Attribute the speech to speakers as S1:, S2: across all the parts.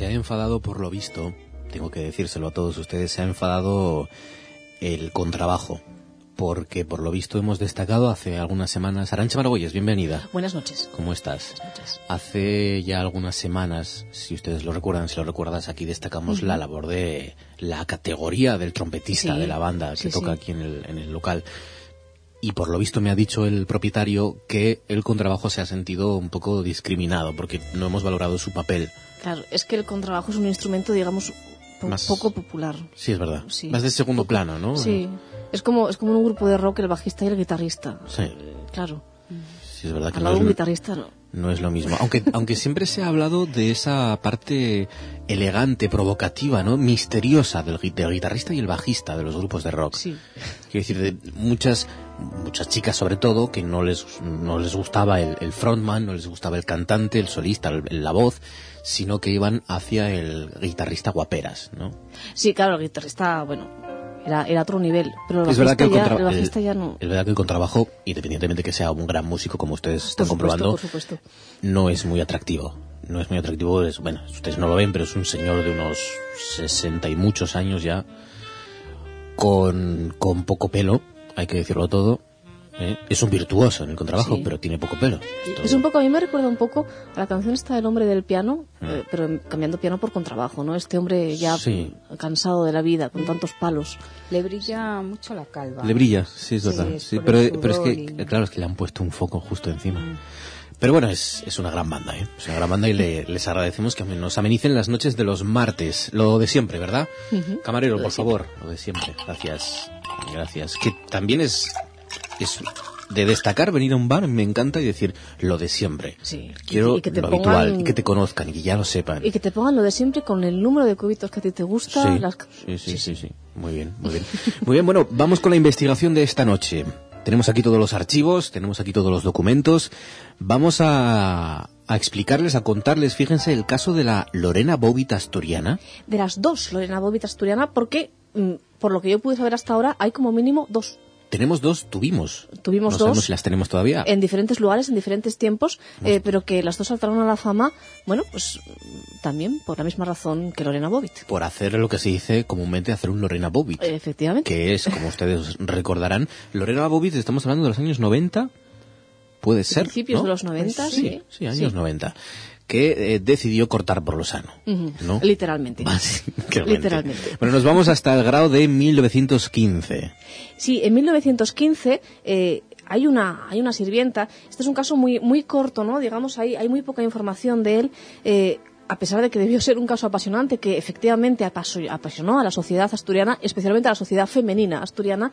S1: Se ha enfadado por lo visto, tengo que decírselo a todos ustedes, se ha enfadado el contrabajo. Porque por lo visto hemos destacado hace algunas semanas. Arancha Margolles, bienvenida.
S2: Buenas noches.
S1: ¿Cómo estás?
S2: Buenas noches.
S1: Hace ya algunas semanas, si ustedes lo recuerdan, si lo recuerdas, aquí destacamos la labor de la categoría del trompetista
S2: Sí.
S1: de la banda que
S2: Sí,
S1: toca
S2: sí.
S1: aquí en el, en el local. Y por lo visto me ha dicho el propietario que el contrabajo se ha sentido un poco discriminado porque no hemos valorado su papel.
S2: Claro, es que el contrabajo es un instrumento, digamos, po-
S1: Más-
S2: poco popular.
S1: Sí, es verdad.
S2: Sí.
S1: Más de segundo plano, ¿no?
S2: Sí. Es como, es como en un grupo de rock el bajista y el guitarrista.
S1: Sí.
S2: Claro.
S1: Sí, es verdad que
S2: Al
S1: no es,
S2: un guitarrista no.
S1: no es lo mismo. Aunque, aunque siempre se ha hablado de esa parte elegante, provocativa, ¿no? Misteriosa del, del guitarrista y el bajista de los grupos de rock.
S2: Sí.
S1: Quiero decir, de muchas, muchas chicas sobre todo, que no les, no les gustaba el, el frontman, no les gustaba el cantante, el solista, el- la voz, sino que iban hacia el guitarrista guaperas, ¿no?
S2: Sí, claro, el guitarrista, bueno, era, era otro nivel. Pero el
S1: es verdad que el,
S2: ya,
S1: contra-
S2: el bajista ya no.
S1: es verdad que el contrabajo, independientemente que sea un gran músico, como ustedes están
S2: Por supuesto,
S1: comprobando,
S2: por supuesto.
S1: no es muy atractivo. No es muy atractivo, es, bueno, ustedes no lo ven, pero es un señor de unos 60 y muchos años ya, con, con poco pelo, hay que decirlo todo. ¿eh? Es un virtuoso en el contrabajo,
S2: Sí.
S1: pero tiene poco pelo. Esto-
S2: Es un poco, a mí me recuerda un poco a la canción esta del hombre del piano,
S1: Mm.
S2: eh, pero cambiando piano por contrabajo, ¿no? Este hombre ya
S1: Sí.
S2: cansado de la vida, con tantos palos.
S3: Le brilla mucho la calva.
S1: Le brilla, sí, es
S3: Sí,
S1: verdad.
S3: es
S1: Sí,
S3: por
S1: pero,
S3: el
S1: pero es que,
S3: y- Mm.
S1: claro, es que le han puesto un foco justo encima. Pero bueno, es, es una gran banda, ¿eh? Es una gran banda y le- les agradecemos que nos amenicen las noches de los martes. Lo de siempre, ¿verdad? Camarero,
S2: Lo de
S1: por favor, lo de siempre. Gracias. Gracias. Que también es, es de destacar venir a un bar, me encanta y decir lo de siempre.
S2: Sí.
S1: Quiero
S2: Y que te
S1: lo
S2: pongan-
S1: habitual y que te conozcan y que ya lo sepan.
S2: Y que te pongan lo de siempre con el número de cubitos que a ti te gusta.
S1: Sí,
S2: las-
S1: sí, sí, sí, sí. Muy bien, muy bien. Muy bien, bueno, vamos con la investigación de esta noche. Tenemos aquí todos los archivos, tenemos aquí todos los documentos. Vamos a, a explicarles, a contarles, fíjense, el caso de la Lorena Bobit asturiana.
S2: De las dos, Lorena Bobita asturiana, porque, mm, por lo que yo pude saber hasta ahora, hay como mínimo dos.
S1: Tenemos dos, tuvimos.
S2: Tuvimos
S1: no
S2: dos.
S1: sabemos si las tenemos todavía.
S2: En diferentes lugares, en diferentes tiempos, eh, pero que las dos saltaron a la fama, bueno, pues también por la misma razón que Lorena Bobit.
S1: Por hacer lo que se dice comúnmente hacer un Lorena Bobit.
S2: Eh, Efectivamente.
S1: que es, como ustedes recordarán, Lorena Bobbitt, estamos hablando de los años 90, puede ser.
S2: Principios
S1: ¿no?
S2: de los 90,
S1: Pues
S2: sí.
S1: sí. Sí, años
S2: Sí.
S1: 90. Que eh, decidió cortar por lo sano. ¿no?
S2: Literalmente. Literalmente.
S1: Bueno, nos vamos hasta el grado de 1915.
S2: Sí, en 1915 eh, hay una hay una sirvienta. Este es un caso muy muy corto, ¿no? Digamos, hay, hay muy poca información de él. eh, a pesar de que debió ser un caso apasionante, que efectivamente apasionó a la sociedad asturiana, especialmente a la sociedad femenina asturiana,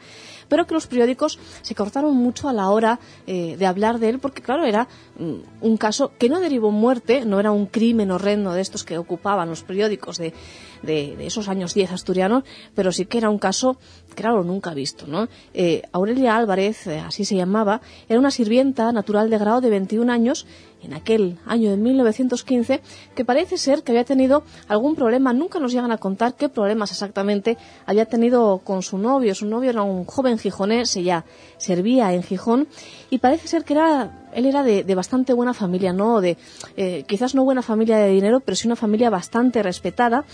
S2: pero que los periódicos se cortaron mucho a la hora eh, de hablar de él, porque claro, era mm, un caso que no derivó en muerte, no era un crimen horrendo de estos que ocupaban los periódicos de de, esos años 10 asturianos, pero sí que era un caso, claro, nunca visto, ¿no? Eh, Aurelia Álvarez, eh, así se llamaba, era una sirvienta natural de grado de 21 años en aquel año de 1915, que parece ser que había tenido algún problema, nunca nos llegan a contar qué problemas exactamente había tenido con su novio. Su novio era un joven gijonés, ella servía en Gijón, y parece ser que era él era de, de bastante buena familia, ¿no? De, eh, quizás no buena familia de dinero, pero sí una familia bastante respetada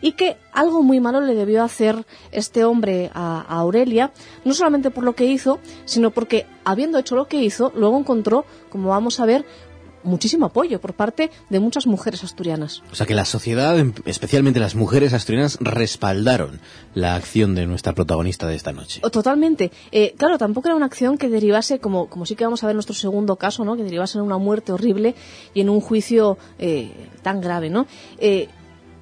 S2: y que algo muy malo le debió hacer este hombre a, a Aurelia, no solamente por lo que hizo, sino porque habiendo hecho lo que hizo, luego encontró, como vamos a ver, muchísimo apoyo por parte de muchas mujeres asturianas.
S1: O sea que la sociedad, em, especialmente las mujeres asturianas, respaldaron la acción de nuestra protagonista de esta noche.
S2: O- Totalmente. Eh, claro, tampoco era una acción que derivase, como, como sí que vamos a ver en nuestro segundo caso, ¿no? que derivase en una muerte horrible y en un juicio eh, tan grave. ¿no? Eh,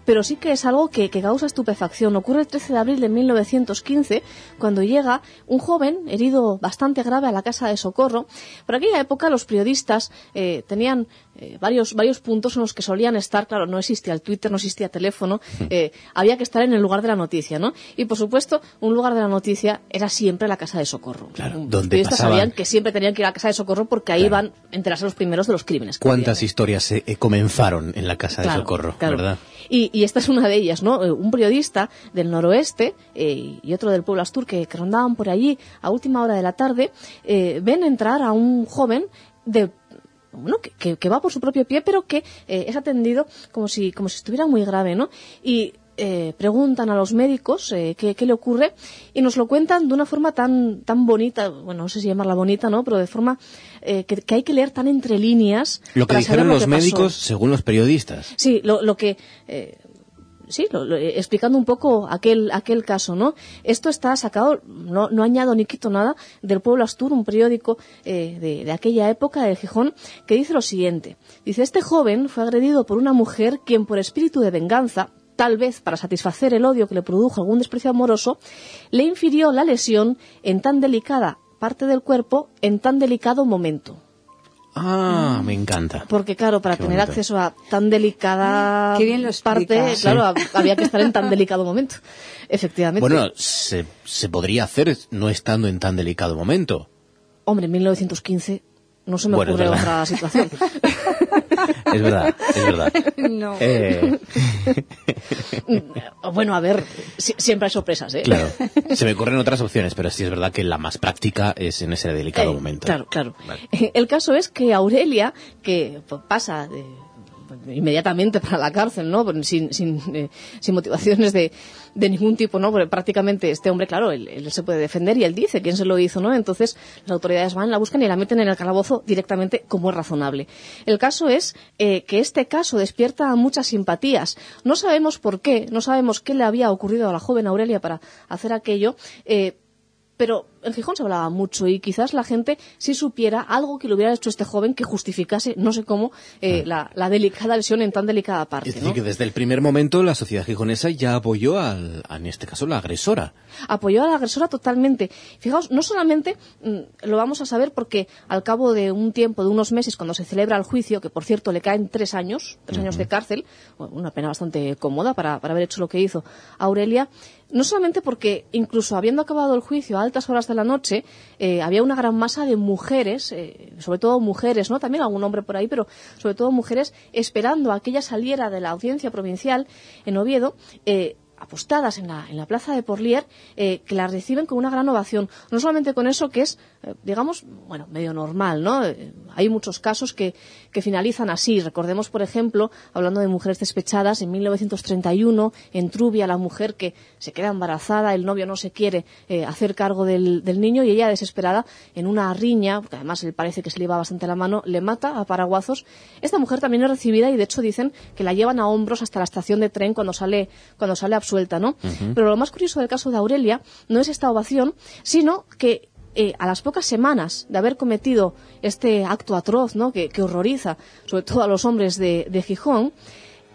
S2: pero sí que es algo que, que causa estupefacción. Ocurre el 13 de abril de 1915, cuando llega un joven herido bastante grave a la casa de socorro. Por aquella época los periodistas eh, tenían eh, varios, varios puntos en los que solían estar, claro, no existía el Twitter, no existía teléfono, eh, había que estar en el lugar de la noticia, ¿no? Y por supuesto, un lugar de la noticia era siempre la casa de socorro.
S1: Claro,
S2: Los
S1: donde
S2: periodistas
S1: pasaban-
S2: sabían que siempre tenían que ir a la casa de socorro porque ahí
S1: Claro.
S2: iban a enterarse los primeros de los crímenes.
S1: ¿Cuántas historias se eh, comenzaron en la casa de socorro,
S2: claro.
S1: verdad?
S2: Y, y esta es una de ellas, ¿no? Eh, Un periodista del noroeste eh, y otro del pueblo Astur que, rondaban por allí a última hora de la tarde, eh, ven entrar a un joven de bueno, que, que- que va por su propio pie, pero que eh, es atendido como si, como si estuviera muy grave, ¿no? Y eh, preguntan a los médicos eh, qué, qué le ocurre y nos lo cuentan de una forma tan, tan bonita, bueno, no sé si llamarla bonita, ¿no? Pero de forma eh, que, que hay que leer tan entre líneas.
S1: Lo que dijeron
S2: lo
S1: los
S2: que pasó.
S1: médicos según los periodistas.
S2: Sí, lo, lo que... eh, sí, lo- lo- explicando un poco aquel, aquel caso, ¿no? Esto está sacado, no, no añado ni quito nada, del Pueblo Astur, un periódico eh, de, de aquella época, de Gijón, que dice lo siguiente. Dice, este joven fue agredido por una mujer quien por espíritu de venganza, tal vez para satisfacer el odio que le produjo algún desprecio amoroso, le infirió la lesión en tan delicada parte del cuerpo, en tan delicado momento.
S1: Ah, me encanta.
S2: Porque claro, para
S1: Qué
S2: tener
S1: bonito.
S2: acceso a tan delicada
S3: Qué bien lo
S2: parte, claro, hab- había que estar en tan delicado momento. Efectivamente.
S1: Bueno, se, se podría hacer no estando en tan delicado momento.
S2: Hombre, en 1915 no se me
S1: Bueno,
S2: ocurre otra situación.
S1: Es verdad, es verdad.
S3: No.
S1: Eh,
S2: bueno, a ver, si- siempre hay sorpresas, ¿eh?
S1: claro, se me ocurren otras opciones, pero sí es verdad que la más práctica es en ese delicado
S2: Eh,
S1: momento.
S2: Claro, claro.
S1: Vale.
S2: El caso es que Aurelia, que pasa de- inmediatamente para la cárcel, ¿no? Sin, sin, eh, sin motivaciones de, de ningún tipo, ¿no? Porque prácticamente este hombre, claro, él, él se puede defender y él dice quién se lo hizo, ¿no? Entonces las autoridades van, la buscan y la meten en el calabozo directamente como es razonable. El caso es eh, que este caso despierta muchas simpatías. No sabemos por qué, no sabemos qué le había ocurrido a la joven Aurelia para hacer aquello, eh, pero en Gijón se hablaba mucho y quizás la gente sí supiera algo que le hubiera hecho este joven que justificase, no sé cómo, eh, la, la delicada lesión en tan delicada parte.
S1: Es decir,
S2: ¿no?
S1: que desde el primer momento la sociedad gijonesa ya apoyó al, a, en este caso, la agresora.
S2: apoyó a la agresora totalmente. Fijaos, no solamente mm, lo vamos a saber porque al cabo de un tiempo, de unos meses, cuando se celebra el juicio, que por cierto le caen tres años, tres años de cárcel, una pena bastante cómoda para, para haber hecho lo que hizo Aurelia, no solamente porque incluso habiendo acabado el juicio a altas horas de la noche, eh, había una gran masa de mujeres, eh, sobre todo mujeres, ¿no? También algún hombre por ahí, pero sobre todo mujeres, esperando a que ella saliera de la audiencia provincial en Oviedo, eh, apostadas en la, en la plaza de Porlier, que la reciben con una gran ovación. No solamente con eso, que es, digamos, bueno, medio normal, ¿no? Eh, hay muchos casos que, que finalizan así. Recordemos, por ejemplo, hablando de mujeres despechadas, en 1931, en Trubia, la mujer que se queda embarazada, el novio no se quiere eh, hacer cargo del, del niño y ella, desesperada, en una riña, porque además le parece que se le iba bastante la mano, le mata a paraguazos. Esta mujer también es recibida y, de hecho, dicen que la llevan a hombros hasta la estación de tren cuando sale, cuando sale absuelta, ¿no? Pero lo más curioso del caso de Aurelia no es esta ovación, sino que eh, a las pocas semanas de haber cometido este acto atroz, ¿no? que, que horroriza sobre todo a los hombres de, de Gijón,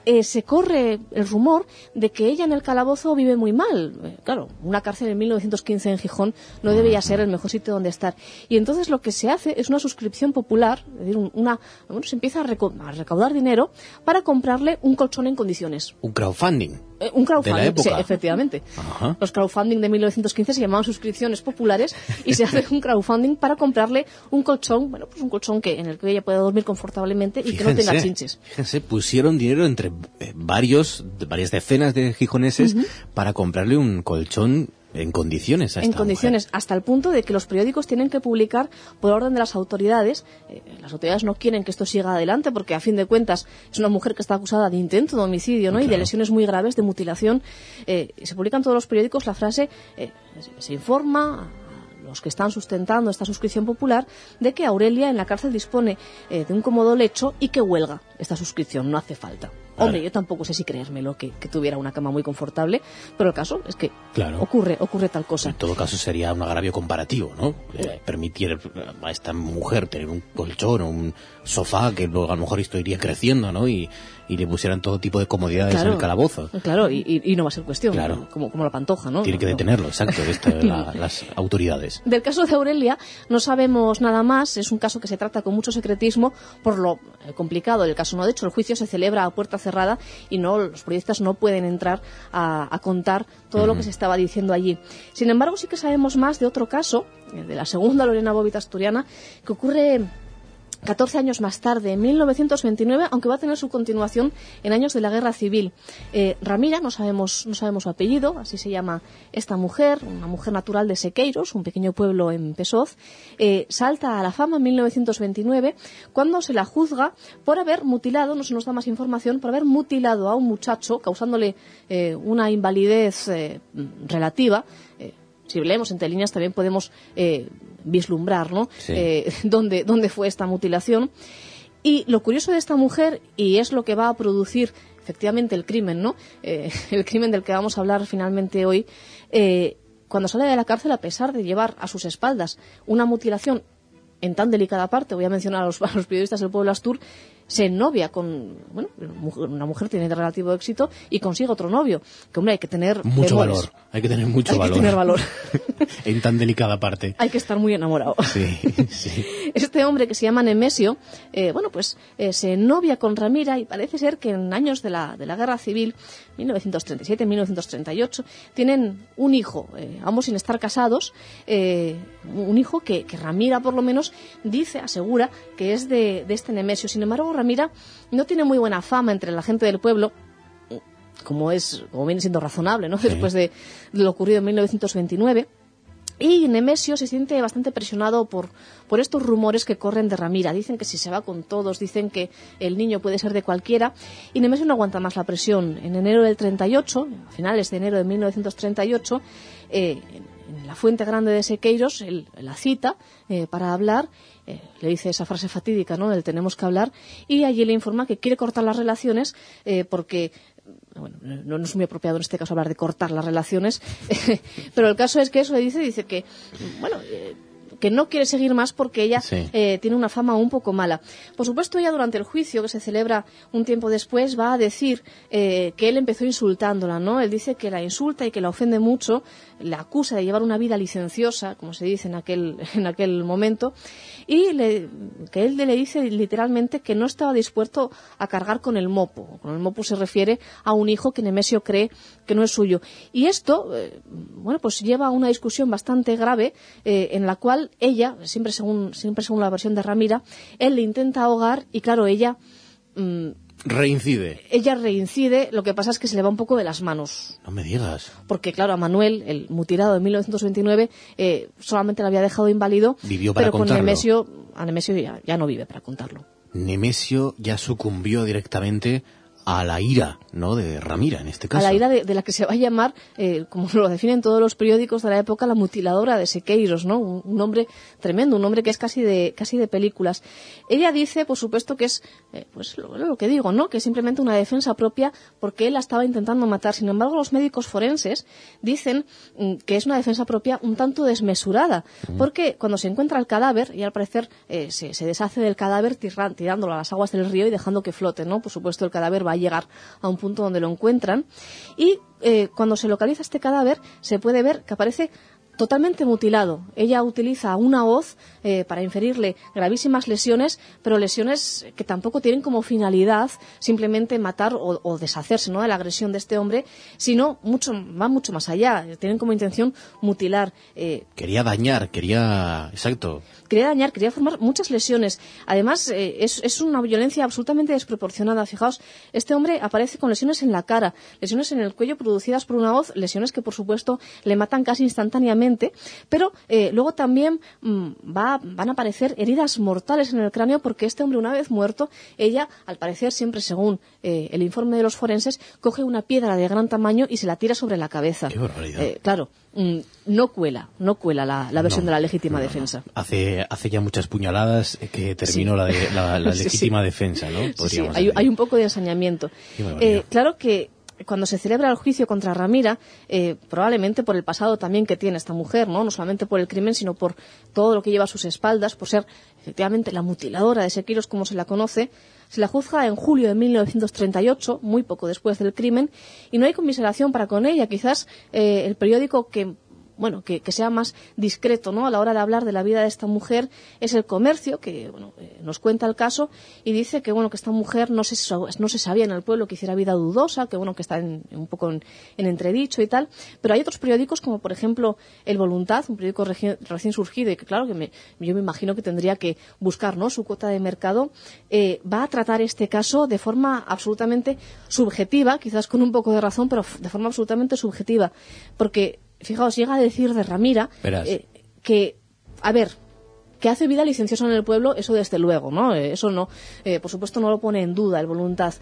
S2: eh, se corre el rumor de que ella en el calabozo vive muy mal. Eh, claro, una cárcel en 1915 en Gijón no debería ser el mejor sitio donde estar. Y entonces lo que se hace es una suscripción popular, es decir, un- una, bueno, se empieza a, reco- a recaudar dinero para comprarle un colchón en condiciones.
S1: Un crowdfunding.
S2: Eh, un crowdfunding,
S1: de
S2: sí, efectivamente.
S1: Ajá.
S2: Los crowdfunding de 1915 se llamaban suscripciones populares y se hace un crowdfunding para comprarle un colchón, bueno, pues un colchón que en el que ella pueda dormir confortablemente y que no tenga chinches.
S1: Fíjense, pusieron dinero entre eh, varios, varias decenas de gijoneses para comprarle un colchón en condiciones a
S2: en condiciones, hasta el punto de que los periódicos tienen que publicar por orden de las autoridades. Eh, las autoridades no quieren que esto siga adelante porque, a fin de cuentas, es una mujer que está acusada de intento de homicidio ¿no? y de lesiones muy graves, de mutilación. Eh, y se publica en todos los periódicos la frase, eh, se- informa a los que están sustentando esta suscripción popular de que Aurelia en la cárcel dispone eh, de un cómodo lecho y que huelga esta suscripción, no hace falta. Hombre, yo tampoco sé si creérmelo que, que tuviera una cama muy confortable, pero el caso es que
S1: Claro.
S2: ocurre, ocurre tal cosa.
S1: En todo caso sería un agravio comparativo, ¿no? Eh, permitir a esta mujer tener un colchón o un sofá que luego a lo mejor esto iría creciendo, ¿no? Y, y le pusieran todo tipo de comodidades en el calabozo.
S2: Claro, y, y- no va a ser cuestión,
S1: Claro.
S2: como, como la pantoja, ¿no?
S1: Tiene que detenerlo, exacto, esto, la- las autoridades.
S2: Del caso de Aurelia no sabemos nada más, es un caso que se trata con mucho secretismo por lo eh, complicado del caso. No, de hecho, el juicio se celebra a puerta cerrada y no los periodistas no pueden entrar a, a contar todo lo que se estaba diciendo allí. Sin embargo, sí que sabemos más de otro caso, eh, de la segunda Lorena Bobita asturiana, que ocurre 14 años más tarde, en 1929, aunque va a tener su continuación en años de la Guerra Civil. Eh, Ramira, no sabemos, su apellido, así se llama esta mujer, una mujer natural de Sequeiros, un pequeño pueblo en Pesoz, eh, salta a la fama en 1929 cuando se la juzga por haber mutilado, no se nos da más información, por haber mutilado a un muchacho, causándole eh, una invalidez relativa. Si leemos entre líneas también podemos eh, vislumbrar ¿no?
S1: Sí.
S2: Eh, dónde, dónde fue esta mutilación. Y lo curioso de esta mujer, y es lo que va a producir efectivamente el crimen, ¿no? Eh, el crimen del que vamos a hablar finalmente hoy, eh, cuando sale de la cárcel, a pesar de llevar a sus espaldas una mutilación en tan delicada parte, voy a mencionar a los, a los periodistas del pueblo Astur, se novia con, bueno, una mujer tiene relativo éxito y consigue otro novio. Que hombre, hay que tener
S1: Mucho
S2: bemoles.
S1: valor, hay que tener mucho
S2: Hay que tener valor.
S1: en tan delicada parte.
S2: hay que estar muy enamorado.
S1: Sí, sí.
S2: Este hombre que se llama Nemesio, eh, bueno, pues eh, se novia con Ramira y parece ser que en años de la, de la Guerra Civil, 1937-1938, tienen un hijo, eh, ambos sin estar casados, un hijo que, que Ramira por lo menos dice, asegura, que es de, de este Nemesio. Sin embargo, Ramira no tiene muy buena fama entre la gente del pueblo, como es, como viene siendo razonable, ¿no? Después de, de lo ocurrido en 1929. Y Nemesio se siente bastante presionado por, por estos rumores que corren de Ramira. Dicen que si se va con todos, dicen que el niño puede ser de cualquiera. Y Nemesio no aguanta más la presión. En enero del 38, a finales de enero de 1938, eh, en, en la Fuente Grande de Sequeiros, él la cita eh, para hablar. Eh, le dice esa frase fatídica, ¿no? Del tenemos que hablar. Y allí le informa que quiere cortar las relaciones eh, porque bueno, no, es muy apropiado en este caso hablar de cortar las relaciones, pero el caso es que eso le dice, dice que, bueno, eh, que no quiere seguir más porque ella
S1: Sí.
S2: eh, tiene una fama un poco mala. Por supuesto, ella durante el juicio que se celebra un tiempo después va a decir eh, que él empezó insultándola, ¿no? Él dice que la insulta y que la ofende mucho, la acusa de llevar una vida licenciosa, como se dice en aquel, en aquel momento, y le- que él le dice literalmente que no estaba dispuesto a cargar con el mopo. Con el mopo se refiere a un hijo que Nemesio cree que no es suyo. Y esto, eh, bueno, pues lleva a una discusión bastante grave eh, en la cual ella, siempre según, siempre según la versión de Ramira, él le intenta ahogar y claro, ella, mm,
S1: Reincide.
S2: ella reincide, lo que pasa es que se le va un poco de las manos.
S1: No me digas.
S2: Porque claro, a Manuel, el mutilado de 1929, eh, solamente le había dejado inválido,
S1: Vivió para
S2: pero con. Nemesio, a Nemesio ya, ya no vive para contarlo.
S1: Nemesio ya sucumbió directamente a la ira, ¿no? De Ramira, en este
S2: a
S1: caso.
S2: la ira de, de la que se va a llamar, eh, como lo definen todos los periódicos de la época, la mutiladora de Sequeiros, ¿no? Un, un hombre tremendo, un hombre que es casi de, casi de películas. Ella dice, por supuesto, que es, eh, pues lo, lo que digo, ¿no? Que es simplemente una defensa propia porque él la estaba intentando matar. Sin embargo, los médicos forenses dicen mm, que es una defensa propia un tanto desmesurada, porque cuando se encuentra el cadáver, y al parecer eh, se, se deshace del cadáver tirándolo a las aguas del río y dejando que flote, ¿no? Por supuesto, el cadáver va a llegar a un punto donde lo encuentran. Y eh, cuando se localiza este cadáver, se puede ver que aparece totalmente mutilado. Ella utiliza una hoz eh, para inferirle gravísimas lesiones, pero lesiones que tampoco tienen como finalidad simplemente matar o, deshacerse ¿no? de la agresión de este hombre, sino mucho, va mucho más allá. Tienen como intención mutilar.
S1: Eh, quería dañar, quería. Exacto.
S2: Quería dañar, quería formar muchas lesiones. Además, eh, es, es una violencia absolutamente desproporcionada. Fijaos, este hombre aparece con lesiones en la cara, lesiones en el cuello producidas por una hoz, lesiones que, por supuesto, le matan casi instantáneamente pero eh, luego también mm, van a aparecer heridas mortales en el cráneo porque este hombre, una vez muerto, ella, al parecer, siempre según eh, el informe de los forenses, coge una piedra de gran tamaño y se la tira sobre la cabeza.
S1: Eh,
S2: claro, mm, no cuela, no cuela la, versión de la legítima defensa.
S1: Hace, hace ya muchas puñaladas que terminó la, la, legítima defensa, ¿no?
S2: Hay, hay, un poco de ensañamiento. claro que cuando se celebra el juicio contra Ramira, eh, probablemente por el pasado también que tiene esta mujer, ¿no? no solamente por el crimen, sino por todo lo que lleva a sus espaldas, por ser efectivamente la mutiladora de Sequiros, como se la conoce, se la juzga en julio de 1938, muy poco después del crimen, y no hay conmiseración para con ella. Quizás eh, el periódico que bueno, que, sea más discreto ¿no? a la hora de hablar de la vida de esta mujer es el comercio, que bueno, eh, nos cuenta el caso y dice que bueno que esta mujer no se, sabía en el pueblo que hiciera vida dudosa, que bueno que está un poco en, entredicho y tal, pero hay otros periódicos como por ejemplo El Voluntad, un periódico recién surgido y que claro que yo me imagino que tendría que buscar ¿no? su cuota de mercado, eh, va a tratar este caso de forma absolutamente subjetiva, quizás con un poco de razón, pero de forma absolutamente subjetiva, porque fijaos, llega a decir de Ramira eh, que, a ver, que hace vida licenciosa en el pueblo, eso desde luego, ¿no? Eh, eso no, eh, por supuesto no lo pone en duda el voluntad,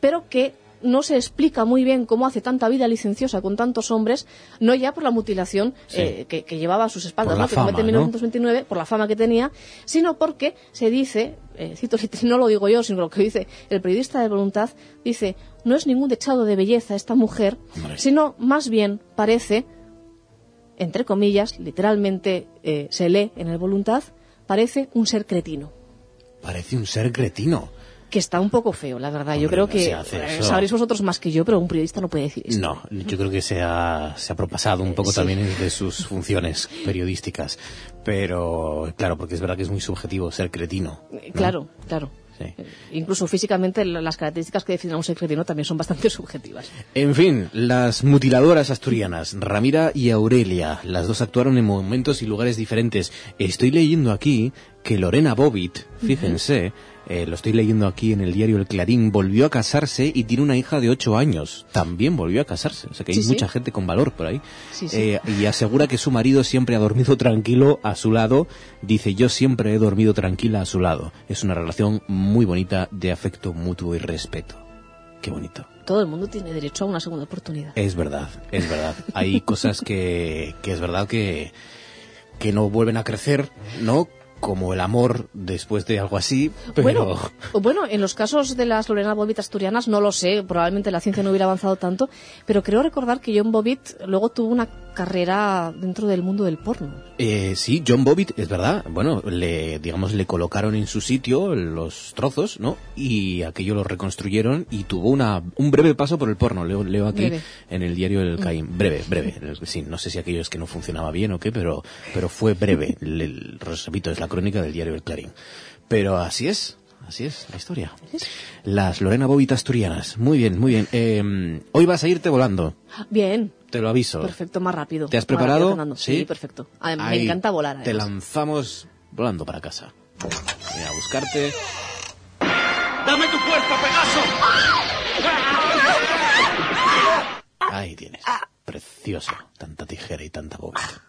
S2: pero que no se explica muy bien cómo hace tanta vida licenciosa con tantos hombres, no ya por la mutilación que, llevaba a sus espaldas,
S1: ¿no?
S2: que
S1: comete
S2: en 1929, por la fama que tenía, sino porque se dice, cito, no lo digo yo, sino lo que dice el periodista de Voluntad, dice, no es ningún dechado de belleza esta mujer, sino más bien parece entre comillas, literalmente eh, se lee en el voluntad, parece un ser cretino.
S1: Parece un ser cretino.
S2: Que está un poco feo, la verdad. yo creo que eh, sabréis vosotros más que yo, pero un periodista no puede decir eso.
S1: No, yo creo que se ha, se ha propasado un poco también de sus funciones periodísticas. Pero, claro, porque es verdad que es muy subjetivo ser cretino.
S2: Claro, claro. Incluso físicamente las características que definen a un secretino también son bastante subjetivas.
S1: En fin, las mutiladoras asturianas, Ramira y Aurelia, las dos actuaron en momentos y lugares diferentes. Estoy leyendo aquí que Lorena Bobbitt, fíjense, eh, lo estoy leyendo aquí en el diario El Clarín, volvió a casarse y tiene una hija de ocho años. También volvió a casarse. O sea que hay mucha gente con valor por ahí. Eh, y asegura que su marido siempre ha dormido tranquilo a su lado. Dice, yo siempre he dormido tranquila a su lado. Es una relación muy bonita de afecto mutuo y respeto. Qué bonito.
S2: Todo el mundo tiene derecho a una segunda oportunidad.
S1: Es verdad, es verdad. Hay cosas que, que es verdad que, que no vuelven a crecer, ¿no? Como el amor después de algo así, pero...
S2: Bueno, en los casos de las Lorena Bobbitt asturianas no lo sé, probablemente la ciencia no hubiera avanzado tanto, pero creo recordar que John Bobbitt luego tuvo una carrera dentro del mundo del porno.
S1: Eh, sí, John Bobbitt, es verdad. Bueno, le, digamos, le colocaron en su sitio los trozos, ¿no? Y aquello lo reconstruyeron y tuvo una, un breve paso por el porno. Leo, leo aquí en el diario El Caim. Mm. Breve, breve. Sí, no sé si aquello es que no funcionaba bien o qué, pero, pero fue breve. Le, repito, es la crónica del diario El Clarín. Pero así es. Así es, la historia. Las Lorena Bobbitt asturianas. Muy bien, muy bien. Eh, hoy vas a irte volando.
S2: Bien.
S1: Te lo aviso.
S2: Perfecto, más rápido.
S1: ¿Te has preparado?
S2: ¿Sí? perfecto. me encanta volar.
S1: Te lanzamos volando para casa. Voy a buscarte.
S4: ¡Dame tu cuerpo, Pegaso!
S1: Ahí tienes. Precioso. Tanta tijera y tanta bobita.